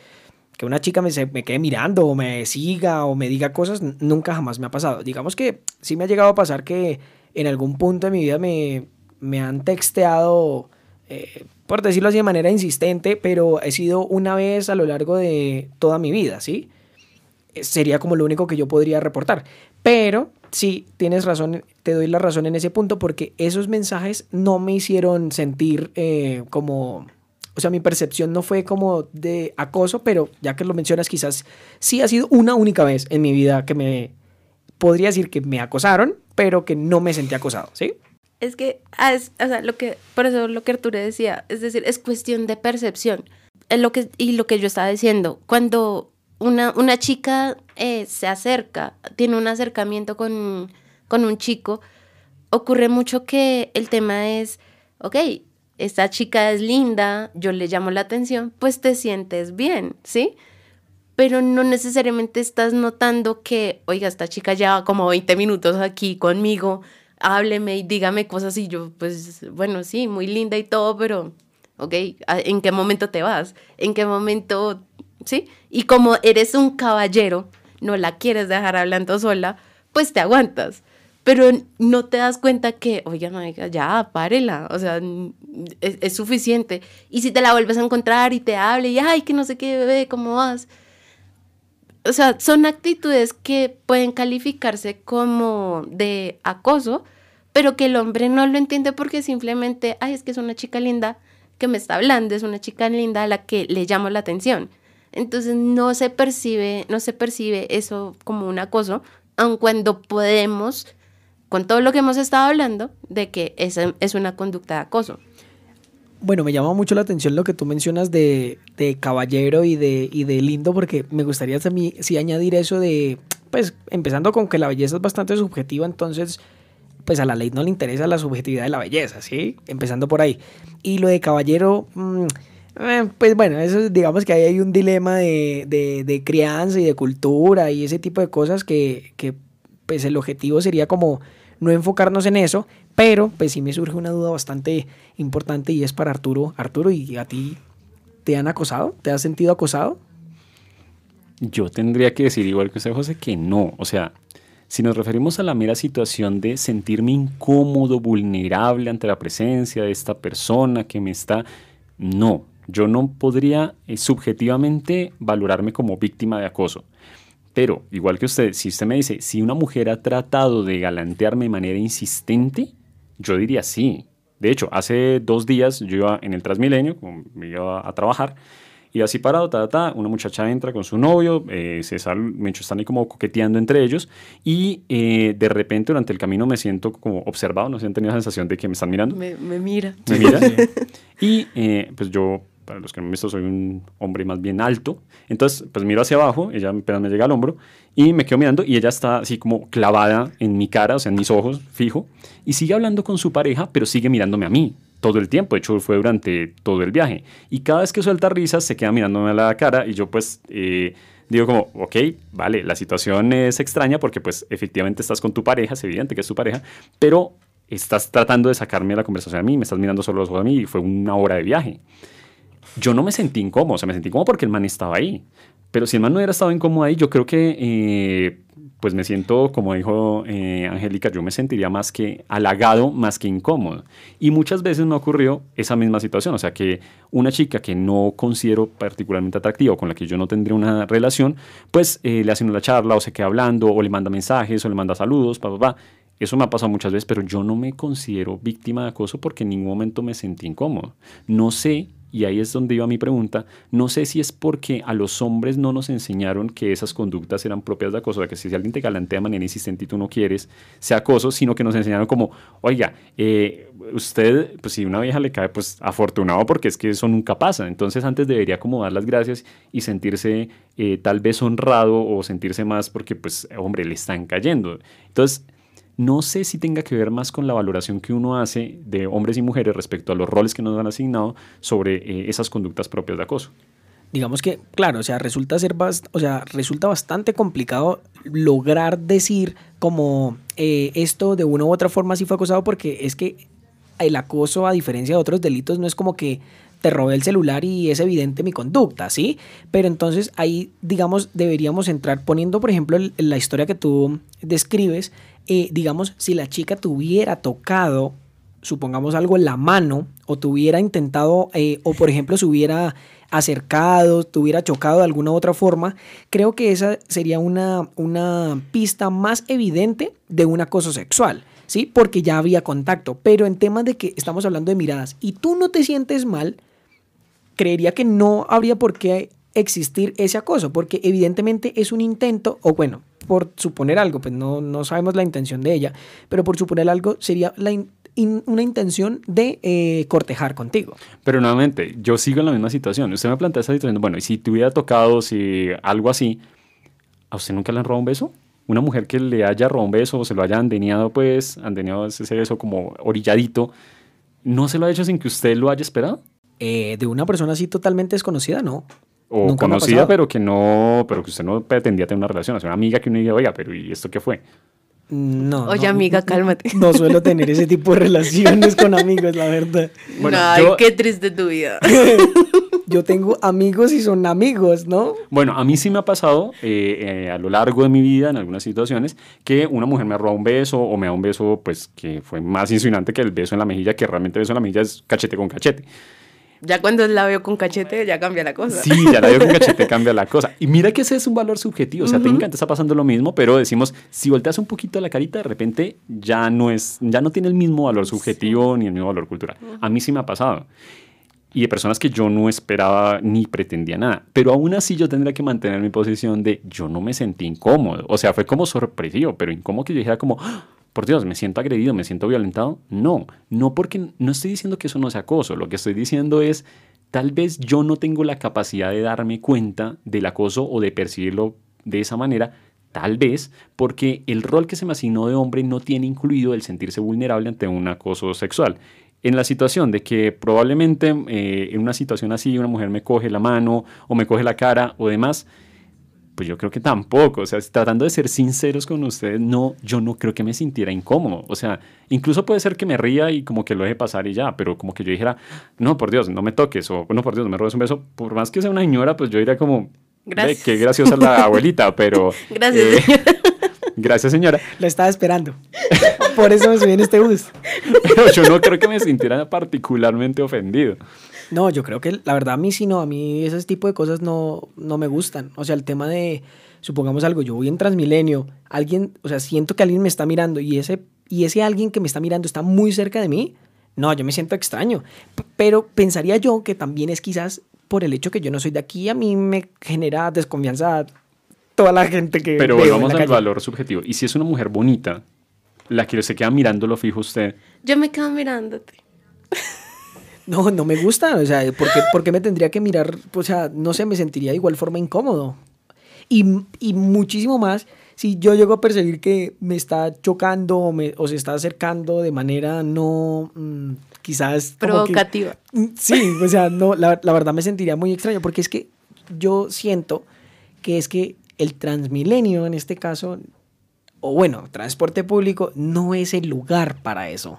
que una chica me, me quede mirando o me siga o me diga cosas, nunca jamás me ha pasado. Digamos que sí me ha llegado a pasar que en algún punto de mi vida me, me han texteado, eh, por decirlo así de manera insistente, pero he sido una vez a lo largo de toda mi vida, ¿sí? Eh, sería como lo único que yo podría reportar. Pero sí, tienes razón, te doy la razón en ese punto porque esos mensajes no me hicieron sentir eh, como... O sea, mi percepción no fue como de acoso, pero ya que lo mencionas, quizás sí ha sido una única vez en mi vida que me podría decir que me acosaron, pero que no me sentí acosado, ¿sí? Es que, ah, o sea, lo que, por eso lo que Arturo decía, es decir, es cuestión de percepción. Es lo que, y lo que yo estaba diciendo, cuando una, una chica eh, se acerca, tiene un acercamiento con, con un chico, ocurre mucho que el tema es, ok, esta chica es linda, yo le llamo la atención, pues te sientes bien, ¿sí? Pero no necesariamente estás notando que, oiga, esta chica lleva como 20 minutos aquí conmigo, hábleme y dígame cosas y yo, pues, bueno, sí, muy linda y todo, pero, ok, ¿en qué momento te vas? ¿En qué momento, sí? Y como eres un caballero, no la quieres dejar hablando sola, pues te aguantas. Pero no te das cuenta que, oiga, ya, párela, o sea, es, es, suficiente. Y si te la vuelves a encontrar y te hable y, ay, que no sé qué, bebé, ¿cómo vas? O sea, son actitudes que pueden calificarse como de acoso, pero que el hombre no lo entiende porque simplemente, ay, es que es una chica linda que me está hablando, es una chica linda a la que le llamo la atención. Entonces no se percibe, no se percibe eso como un acoso, aun cuando podemos, con todo lo que hemos estado hablando, de que esa es una conducta de acoso. Bueno, me llama mucho la atención lo que tú mencionas de, caballero y de, y de lindo, porque me gustaría también sí añadir eso de, pues, empezando con que la belleza es bastante subjetiva, entonces, pues a la ley no le interesa la subjetividad de la belleza, ¿sí? Empezando por ahí. Y lo de caballero, mm, eh, pues bueno, eso digamos que ahí hay un dilema de, de, de, crianza y de cultura y ese tipo de cosas que, que, pues el objetivo sería como no enfocarnos en eso, pero pues sí me surge una duda bastante importante y es para Arturo. Arturo, ¿y a ti te han acosado? ¿Te has sentido acosado? Yo tendría que decir igual que usted, José, que no. O sea, si nos referimos a la mera situación de sentirme incómodo, vulnerable ante la presencia de esta persona que me está... No, yo no podría eh, subjetivamente valorarme como víctima de acoso. Pero, igual que usted, si usted me dice, si una mujer ha tratado de galantearme de manera insistente, yo diría sí. De hecho, hace dos días yo iba en el Transmilenio, me iba a trabajar, y así parado, ta, ta, una muchacha entra con su novio, eh, se sale, me están ahí como coqueteando entre ellos, y eh, de repente durante el camino me siento como observado, no sé han tenido la sensación de que me están mirando. Me, mira. Me mira. y eh, pues yo para los que no me han visto, soy un hombre más bien alto. Entonces, pues miro hacia abajo, ella apenas me llega al hombro y me quedo mirando y ella está así como clavada en mi cara, o sea, en mis ojos, fijo, y sigue hablando con su pareja, pero sigue mirándome a mí todo el tiempo. De hecho, fue durante todo el viaje. Y cada vez que suelta risas, se queda mirándome a la cara y yo pues... Eh, digo como, ok, vale, la situación es extraña porque pues efectivamente estás con tu pareja, es evidente que es tu pareja, pero estás tratando de sacarme la conversación a mí, me estás mirando solo los ojos a mí y fue una hora de viaje yo no me sentí incómodo, o sea, me sentí incómodo porque el man estaba ahí. Pero si el man no hubiera estado incómodo ahí, yo creo que, eh, pues me siento, como dijo eh, Angélica, yo me sentiría más que halagado, más que incómodo. Y muchas veces me ocurrió esa misma situación, o sea, que una chica que no considero particularmente atractiva o con la que yo no tendría una relación, pues eh, le hacen una charla o se queda hablando o le manda mensajes o le manda saludos, pa, pa, pa. Eso me ha pasado muchas veces, pero yo no me considero víctima de acoso porque en ningún momento me sentí incómodo. No sé y ahí es donde iba mi pregunta, no sé si es porque a los hombres no nos enseñaron que esas conductas eran propias de acoso, de que si alguien te galantea de manera insistente y tú no quieres, sea acoso, sino que nos enseñaron como, oiga, eh, usted, pues si una vieja le cae, pues afortunado porque es que eso nunca pasa, entonces antes debería como dar las gracias y sentirse eh, tal vez honrado o sentirse más porque pues, hombre, le están cayendo. Entonces, no sé si tenga que ver más con la valoración que uno hace de hombres y mujeres respecto a los roles que nos han asignado sobre eh, esas conductas propias de acoso. Digamos que, claro, o sea, resulta ser o sea, resulta bastante complicado lograr decir como eh, esto de una u otra forma sí fue acosado porque es que el acoso, a diferencia de otros delitos, no es como que te robé el celular y es evidente mi conducta, ¿sí? Pero entonces ahí, digamos, deberíamos entrar poniendo, por ejemplo, la historia que tú describes, eh, digamos, si la chica tuviera tocado, supongamos algo en la mano, o tuviera intentado, eh, o por ejemplo, se hubiera acercado, tuviera chocado de alguna otra forma, creo que esa sería una, una pista más evidente de un acoso sexual. ¿Sí? Porque ya había contacto. Pero en temas de que estamos hablando de miradas y tú no te sientes mal, creería que no habría por qué existir ese acoso, porque evidentemente es un intento, o bueno, por suponer algo, pues no, no sabemos la intención de ella, pero por suponer algo sería la una intención de eh, cortejar contigo. Pero nuevamente, yo sigo en la misma situación. Usted me plantea esa situación, bueno, y si te hubiera tocado, si algo así, ¿a usted nunca le han robado un beso? Una mujer que le haya robado un beso o se lo haya andeneado, pues, andeneado ese beso como orilladito, ¿no se lo ha hecho sin que usted lo haya esperado? Eh, de una persona así totalmente desconocida, no. O conocida, pero que no, pero que usted no pretendía tener una relación. O sea, una amiga que uno diga, oiga, pero ¿y esto qué fue? No. Oye, amiga, cálmate. No, suelo tener ese tipo de relaciones con amigos, la verdad. Ay, qué triste tu vida. yo tengo amigos y son amigos, ¿no? Bueno, a mí sí me ha pasado eh, eh, a lo largo de mi vida, en algunas situaciones, que una mujer me ha robado un beso o me da un beso, pues, que fue más insinuante que el beso en la mejilla, que realmente el beso en la mejilla es cachete con cachete. Ya cuando la veo con cachete, ya cambia la cosa. Sí, ya la veo con cachete, cambia la cosa. Y mira que ese es un valor subjetivo. O sea, técnicamente está pasando lo mismo, pero decimos, si volteas un poquito la carita, de repente ya no es, ya no tiene el mismo valor subjetivo ni el mismo valor cultural. A mí sí me ha pasado. Y de personas que yo no esperaba ni pretendía nada. Pero aún así yo tendría que mantener mi posición de yo no me sentí incómodo. O sea, fue como sorpresivo, pero incómodo que yo dijera como, por Dios, me siento agredido, me siento violentado. No, no porque no estoy diciendo que eso no sea acoso, lo que estoy diciendo es, tal vez yo no tengo la capacidad de darme cuenta del acoso o de percibirlo de esa manera, tal vez porque el rol que se me asignó de hombre no tiene incluido el sentirse vulnerable ante un acoso sexual. En la situación de que probablemente eh, en una situación así una mujer me coge la mano o me coge la cara o demás, pues yo creo que tampoco, o sea, tratando de ser sinceros con ustedes, no, yo no creo que me sintiera incómodo, o sea, incluso puede ser que me ría y como que lo deje pasar y ya, pero como que yo dijera, no, por Dios, no me toques, o no, por Dios, no me robes un beso, por más que sea una señora, pues yo diría como, Gracias. qué graciosa la abuelita, pero... Gracias. Eh, gracias, señora. La estaba esperando. Por eso me subí en este bus. Pero yo no creo que me sintiera particularmente ofendido. No, yo creo que la verdad a mí sí no, a mí ese tipo de cosas no, no me gustan. O sea, el tema de, supongamos algo, yo voy en Transmilenio, alguien, o sea, siento que alguien me está mirando y ese, y ese alguien que me está mirando está muy cerca de mí, no, yo me siento extraño. pero pensaría yo que también es quizás por el hecho que yo no soy de aquí, a mí me genera desconfianza toda la gente que... Pero volvamos al valor subjetivo. Y si es una mujer bonita, la que se queda mirándolo fijo usted. Yo me quedo mirándote. No, no me gusta. O sea, ¿por qué, me tendría que mirar? O sea, no sé, me sentiría de igual forma incómodo. Y, muchísimo más si yo llego a percibir que me está chocando o, me, o se está acercando de manera no mm, quizás provocativa. Mm, sí, o sea, no, la, la, verdad me sentiría muy extraño porque es que yo siento que es que el Transmilenio en este caso, o bueno, transporte público, no es el lugar para eso.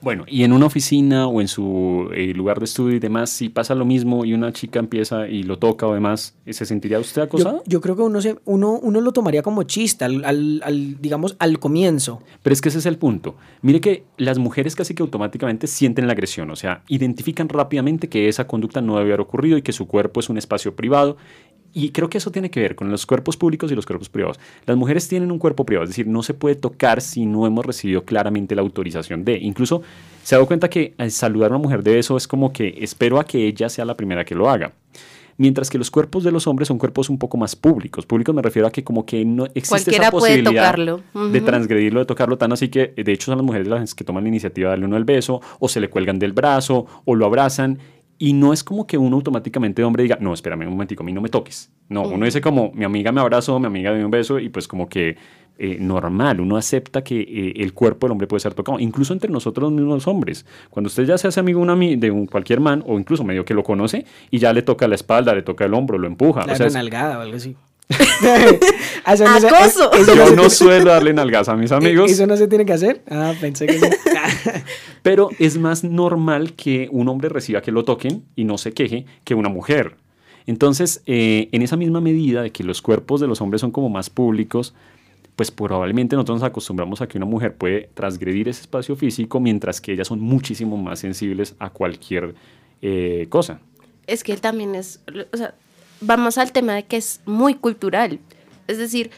Bueno, y en una oficina o en su eh, lugar de estudio y demás, si pasa lo mismo y una chica empieza y lo toca o demás, ¿se sentiría usted acosado? Yo, creo que uno, se, uno, uno lo tomaría como chiste, al, al, digamos, al comienzo. Pero es que ese es el punto. Mire que las mujeres casi que automáticamente sienten la agresión, o sea, identifican rápidamente que esa conducta no debe haber ocurrido y que su cuerpo es un espacio privado y creo que eso tiene que ver con los cuerpos públicos y los cuerpos privados. Las mujeres tienen un cuerpo privado, es decir, no se puede tocar si no hemos recibido claramente la autorización de. Incluso se ha dado cuenta que al saludar a una mujer de eso es como que espero a que ella sea la primera que lo haga. Mientras que los cuerpos de los hombres son cuerpos un poco más públicos. Públicos me refiero a que como que no existe esa posibilidad de transgredirlo, de tocarlo tan así que de hecho son las mujeres las que toman la iniciativa de darle uno el beso o se le cuelgan del brazo o lo abrazan y no es como que uno automáticamente de hombre diga, no, espérame un momentico, a mí no me toques. No, uno dice como, mi amiga me abrazó, mi amiga me dio un beso y pues como que eh, normal, uno acepta que eh, el cuerpo del hombre puede ser tocado, incluso entre nosotros mismos hombres. Cuando usted ya se hace amigo de un cualquier man o incluso medio que lo conoce y ya le toca la espalda, le toca el hombro, lo empuja. O sea, nalgada o algo así. Acoso. Yo no suelo darle nalgas a mis amigos. ¿Eso no se tiene que hacer? Ah, pensé que sí. Pero es más normal que un hombre reciba que lo toquen y no se queje que una mujer. Entonces, eh, en esa misma medida de que los cuerpos de los hombres son como más públicos, pues probablemente nosotros nos acostumbramos a que una mujer puede transgredir ese espacio físico, mientras que ellas son muchísimo más sensibles a cualquier eh, cosa. Es que él también es, o sea, vamos al tema de que es muy cultural. Es decir,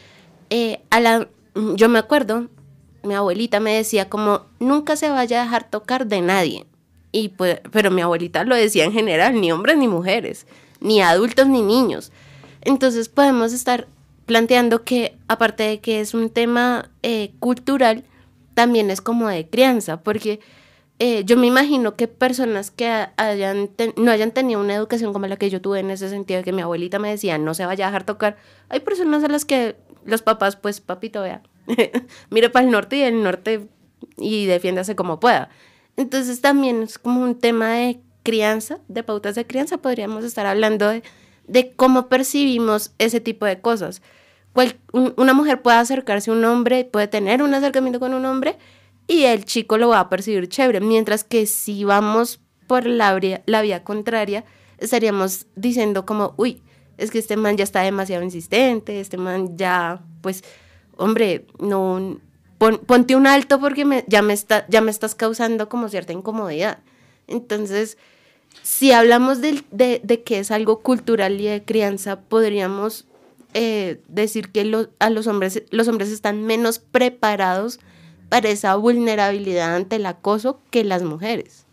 eh, a la, yo me acuerdo, mi abuelita me decía como, nunca se vaya a dejar tocar de nadie. Y pues, pero mi abuelita lo decía en general, ni hombres ni mujeres, ni adultos ni niños. Entonces podemos estar planteando que aparte de que es un tema eh, cultural, también es como de crianza, porque eh, yo me imagino que personas que hayan no hayan tenido una educación como la que yo tuve en ese sentido, que mi abuelita me decía no se vaya a dejar tocar, hay personas a las que los papás, pues papito, vea, mire para el norte y el norte y defiéndase como pueda. Entonces también es como un tema de crianza, de pautas de crianza, podríamos estar hablando de, de cómo percibimos ese tipo de cosas. una mujer puede acercarse a un hombre, puede tener un acercamiento con un hombre y el chico lo va a percibir chévere, mientras que si vamos por la la vía contraria, estaríamos diciendo como, uy, es que este man ya está demasiado insistente, este man ya, pues, hombre, no, ponte un alto porque me, ya, me está, ya me estás causando como cierta incomodidad. Entonces, si hablamos de, de, que es algo cultural y de crianza, podríamos eh, decir que a los hombres, los hombres están menos preparados para esa vulnerabilidad ante el acoso que las mujeres.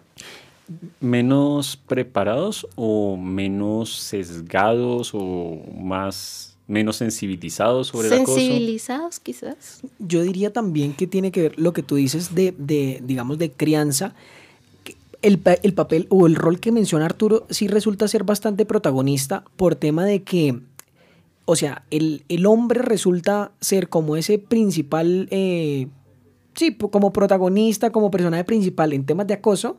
¿Menos preparados o menos sesgados o más menos sensibilizados sobre el acoso? Sensibilizados quizás. Yo diría también que tiene que ver lo que tú dices de, de digamos, de crianza. El, el, papel o el rol que menciona Arturo sí resulta ser bastante protagonista por tema de que, o sea, el, el hombre resulta ser como ese principal eh, sí, como protagonista, como personaje principal en temas de acoso,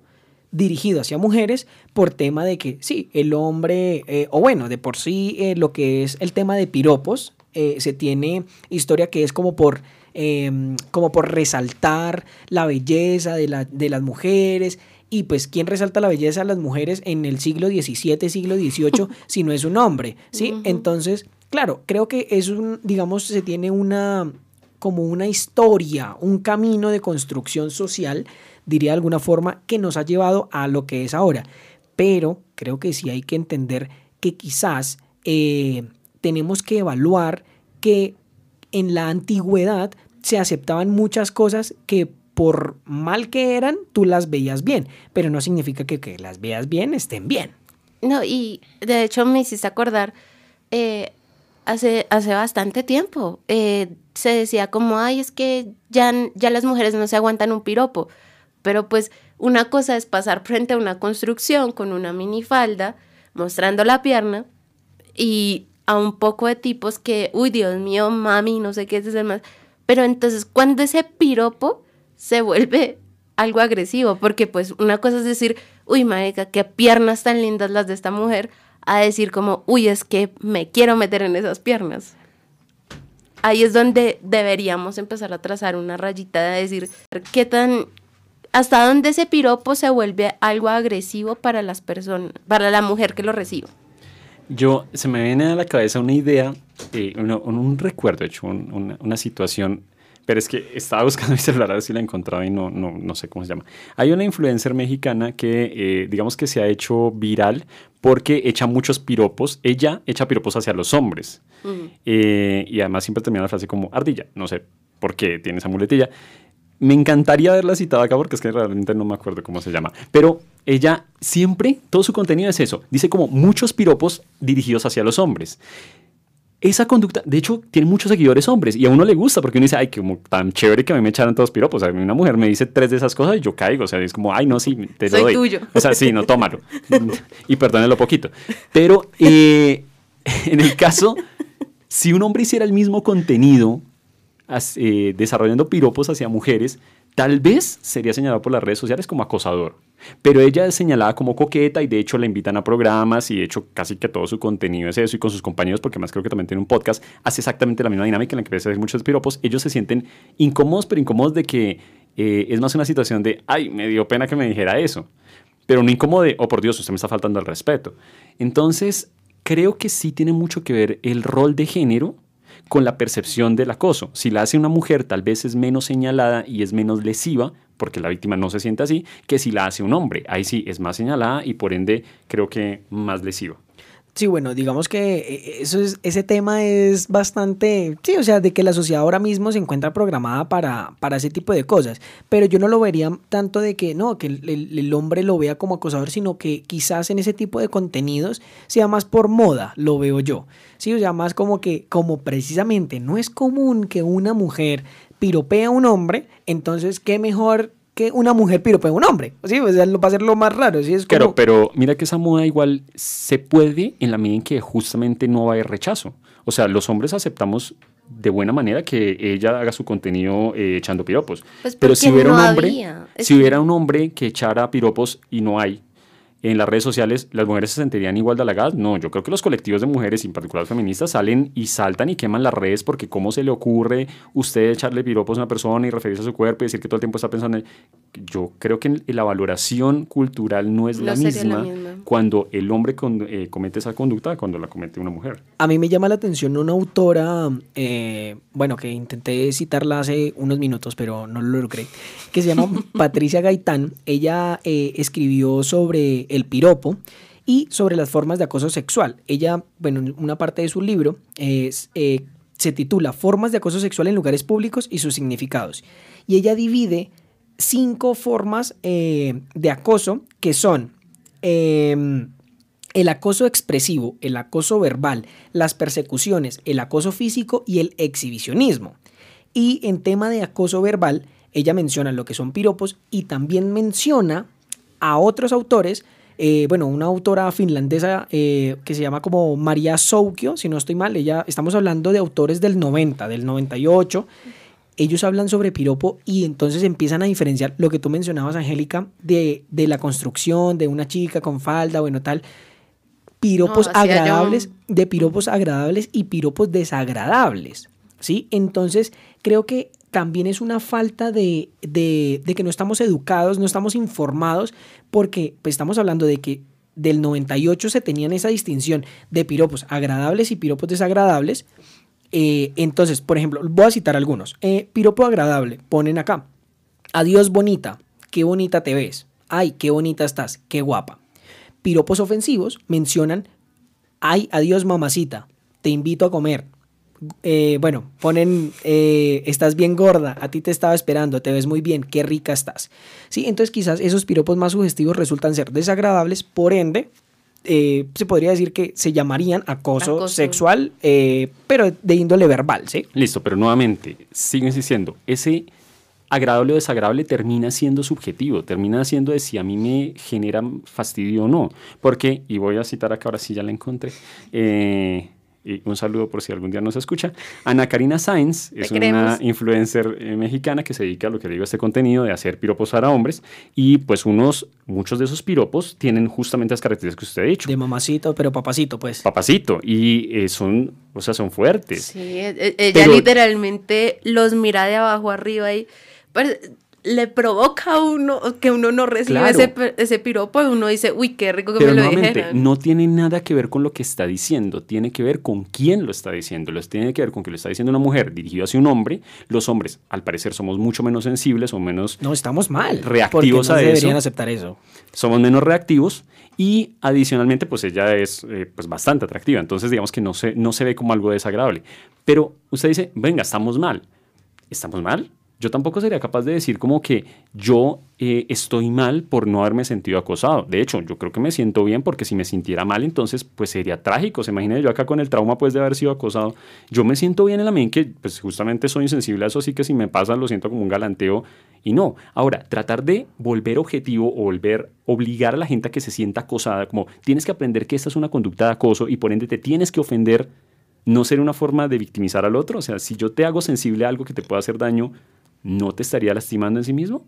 dirigido hacia mujeres por tema de que sí, el hombre, eh, o bueno, de por sí eh, lo que es el tema de piropos, eh, se tiene historia que es como por, em, como por resaltar la belleza de, la, de las mujeres. Y pues, ¿quién resalta la belleza de las mujeres en el siglo XVII, siglo XVIII, si no es un hombre? ¿Sí? Entonces, claro, creo que es un, digamos, se tiene una, como una historia, un camino de construcción social, diría de alguna forma, que nos ha llevado a lo que es ahora. Pero creo que sí hay que entender que quizás eh, tenemos que evaluar que en la antigüedad se aceptaban muchas cosas que por mal que eran, tú las veías bien, pero no significa que, que las veas bien estén bien. No, y de hecho me hiciste acordar, eh, hace, hace bastante tiempo, eh, se decía como, ay, es que ya, ya las mujeres no se aguantan un piropo. Pero pues una cosa es pasar frente a una construcción con una minifalda, mostrando la pierna, y a un poco de tipos que, uy, Dios mío, mami, no sé qué es ese más. Pero entonces, cuando ese piropo se vuelve algo agresivo, porque pues una cosa es decir, uy, marica, qué piernas tan lindas las de esta mujer, a decir como, uy, es que me quiero meter en esas piernas ahí es donde deberíamos empezar a trazar una rayita de decir qué tan hasta dónde ese piropo se vuelve algo agresivo para las personas, para la mujer que lo recibe. Yo, se me viene a la cabeza una idea, eh, un, recuerdo, hecho, una, situación, pero es que estaba buscando mi celular a ver si la encontraba y no, no, no sé cómo se llama. Hay una influencer mexicana que, eh, digamos que se ha hecho viral porque echa muchos piropos. Ella echa piropos hacia los hombres. Eh, y además siempre termina la frase como ardilla. No sé por qué tiene esa muletilla. Me encantaría haberla citado acá porque es que realmente no me acuerdo cómo se llama. Pero ella siempre, todo su contenido es eso. Dice como muchos piropos dirigidos hacia los hombres esa conducta, de hecho, tiene muchos seguidores hombres y a uno le gusta porque uno dice, ay, como tan chévere que a mí me echaron todos piropos. a mí una mujer me dice tres de esas cosas y yo caigo. O sea, es como, ay, no, sí, te Soy tuyo. O sea, sí, no, tómalo. y perdónelo poquito. Pero eh, en el caso, si un hombre hiciera el mismo contenido eh, desarrollando piropos hacia mujeres, tal vez sería señalado por las redes sociales como acosador. Pero ella es señalada como coqueta y de hecho la invitan a programas y de hecho casi que todo su contenido es eso y con sus compañeros, porque más creo que también tiene un podcast, hace exactamente la misma dinámica en la que a hacer muchos piropos. Ellos se sienten incómodos, pero incómodos de que eh, es más una situación de, ay, me dio pena que me dijera eso. Pero no incómodo de, oh por Dios, usted me está faltando el respeto. Entonces, creo que sí tiene mucho que ver el rol de género con la percepción del acoso. Si la hace una mujer, tal vez es menos señalada y es menos lesiva, porque la víctima no se siente así, que si la hace un hombre. Ahí sí es más señalada y por ende creo que más lesiva. Sí, bueno, digamos que eh, eso es, ese tema es bastante, sí, o sea, de que la sociedad ahora mismo se encuentra programada para, para ese tipo de cosas, pero yo no lo vería tanto de que, no, que el, el, hombre lo vea como acosador, sino que quizás en ese tipo de contenidos sea más por moda, lo veo yo, sí, o sea, más como que, como precisamente no es común que una mujer piropea a un hombre, entonces qué mejor que una mujer piropea a un hombre. Sí, o sea, va a ser lo más raro. ¿sí? Es Claro, pero mira que esa moda igual se puede en la medida en que justamente no va a haber rechazo. O sea, los hombres aceptamos de buena manera que ella haga su contenido eh, echando piropos. Pues pero si hubiera no un hombre, había. Si hubiera un hombre que echara piropos y no hay en las redes sociales, ¿las mujeres se sentirían igual de halagadas? No, yo creo que los colectivos de mujeres, y en particular feministas, salen y saltan y queman las redes porque cómo se le ocurre usted echarle piropos a una persona y referirse a su cuerpo y decir que todo el tiempo está pensando en... Yo creo que la valoración cultural no es No la misma, misma. cuando el hombre con- eh, comete esa conducta cuando la comete una mujer. A mí me llama la atención una autora, eh, bueno, que intenté citarla hace unos minutos, pero no lo logré, que se llama Patricia Gaitán. Ella eh, escribió sobre el piropo y sobre las formas de acoso sexual. Ella, bueno, en una parte de su libro eh, se titula Formas de acoso sexual en lugares públicos y sus significados. Y ella divide cinco formas eh, de acoso que son... em, el acoso expresivo, el acoso verbal, las persecuciones, el acoso físico y el exhibicionismo. Y en tema de acoso verbal, ella menciona lo que son piropos y también menciona a otros autores, eh, bueno, una autora finlandesa eh, que se llama como María Soukio, si no estoy mal, ella, estamos hablando de autores del 90, del 98, ellos hablan sobre piropo y entonces empiezan a diferenciar lo que tú mencionabas, Angélica, de, de la construcción, de una chica con falda, bueno, tal, piropos No, hacía yo- agradables, de piropos agradables y piropos desagradables, ¿sí? Entonces, creo que también es una falta de, de- que no estamos educados, no estamos informados, porque pues, estamos hablando de que del 98 se tenían esa distinción de piropos agradables y piropos desagradables. Eh, entonces, por ejemplo, voy a citar algunos. Eh, piropo agradable, ponen acá. Adiós bonita, qué bonita te ves. Ay, qué bonita estás, qué guapa. Piropos ofensivos mencionan, ay, adiós mamacita, te invito a comer. Eh, bueno, ponen, eh, estás bien gorda, a ti te estaba esperando, te ves muy bien, qué rica estás. Sí, entonces quizás esos piropos más sugestivos resultan ser desagradables, por ende, eh, se podría decir que se llamarían acoso, Acoso. sexual, eh, pero de índole verbal, ¿sí? Listo, pero nuevamente, sigo insistiendo, ese agradable o desagradable termina siendo subjetivo, termina siendo de si a mí me genera fastidio o no. Porque, y voy a citar acá, ahora sí ya la encontré, eh, y un saludo por si algún día nos escucha, Ana Karina Sainz es una influencer eh, mexicana que se dedica a lo que le digo a este contenido de hacer piropos para hombres y pues unos, muchos de esos piropos tienen justamente las características que usted ha dicho. De mamacito, pero papacito, pues. Papacito, y eh, son, o sea, son fuertes. Sí, e- e- ella Pero- literalmente los mira de abajo arriba y pues, le provoca a uno que uno no recibe Claro. ese, ese piropo y uno dice, uy, qué rico que Pero me lo dijeran. no tiene nada que ver con lo que está diciendo, tiene que ver con quién lo está diciendo. Lo tiene que ver con que lo está diciendo una mujer dirigido hacia un hombre. Los hombres, al parecer, somos mucho menos sensibles o menos, No, estamos mal. Reactivos no a deberían eso. aceptar eso. somos menos reactivos y adicionalmente, pues ella es eh, pues bastante atractiva. Entonces, digamos que no se, no se ve como algo desagradable. Pero usted dice, venga, estamos mal. ¿Estamos mal? Yo tampoco sería capaz de decir como que yo eh, estoy mal por no haberme sentido acosado. De hecho, yo creo que me siento bien porque si me sintiera mal, entonces pues sería trágico. Se imagina yo acá con el trauma pues de haber sido acosado. Yo me siento bien en la medida en que pues justamente soy insensible a eso, así que si me pasa lo siento como un galanteo y no. Ahora, tratar de volver objetivo o volver, obligar a la gente a que se sienta acosada, como tienes que aprender que esta es una conducta de acoso y por ende te tienes que ofender, no ser una forma de victimizar al otro. O sea, si yo te hago sensible a algo que te pueda hacer daño, ¿no te estaría lastimando en sí mismo?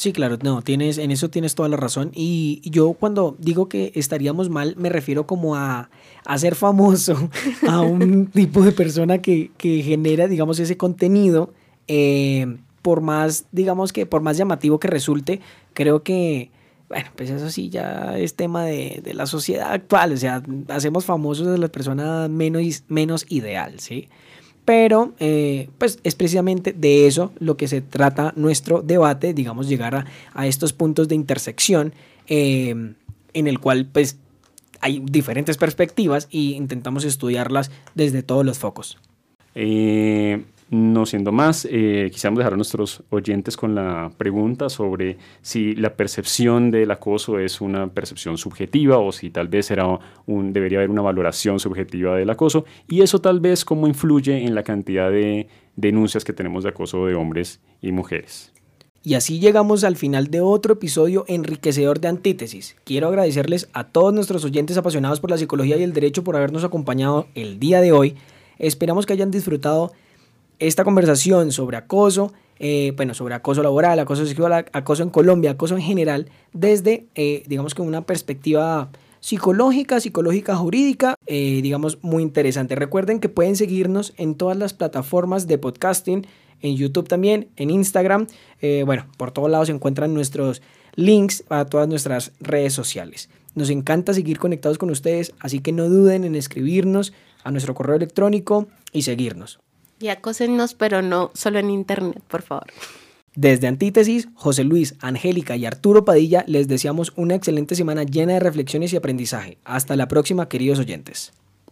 Sí, claro, no, tienes, en eso tienes toda la razón. Y yo cuando digo que estaríamos mal, me refiero como a, a ser famoso, a un tipo de persona que, que genera, digamos, ese contenido, eh, por más, digamos que por más llamativo que resulte, creo que, bueno, pues eso sí ya es tema de, de la sociedad actual, o sea, hacemos famosos a la persona menos, menos ideal, ¿sí? Pero, eh, pues es precisamente de eso lo que se trata nuestro debate, digamos, llegar a, estos puntos de intersección eh, en el cual, pues, hay diferentes perspectivas y intentamos estudiarlas desde todos los focos. Eh, no siendo más, eh, quisiéramos dejar a nuestros oyentes con la pregunta sobre si la percepción del acoso es una percepción subjetiva o si tal vez un, debería haber una valoración subjetiva del acoso y eso tal vez cómo influye en la cantidad de denuncias que tenemos de acoso de hombres y mujeres. Y así llegamos al final de otro episodio enriquecedor de Antítesis. Quiero agradecerles a todos nuestros oyentes apasionados por la psicología y el derecho por habernos acompañado el día de hoy. Esperamos que hayan disfrutado esta conversación sobre acoso, eh, bueno, sobre acoso laboral, acoso sexual, acoso en Colombia, acoso en general, desde, eh, digamos que una perspectiva psicológica, psicológica jurídica, eh, digamos, muy interesante. Recuerden que pueden seguirnos en todas las plataformas de podcasting, en YouTube también, en Instagram, bueno, por todos lados se encuentran nuestros links a todas nuestras redes sociales. Nos encanta seguir conectados con ustedes, así que no duden en escribirnos a nuestro correo electrónico y seguirnos. Y acósennos, pero no solo en internet, por favor. Desde Antítesis, José Luis, Angélica y Arturo Padilla les deseamos una excelente semana llena de reflexiones y aprendizaje. Hasta la próxima, queridos oyentes.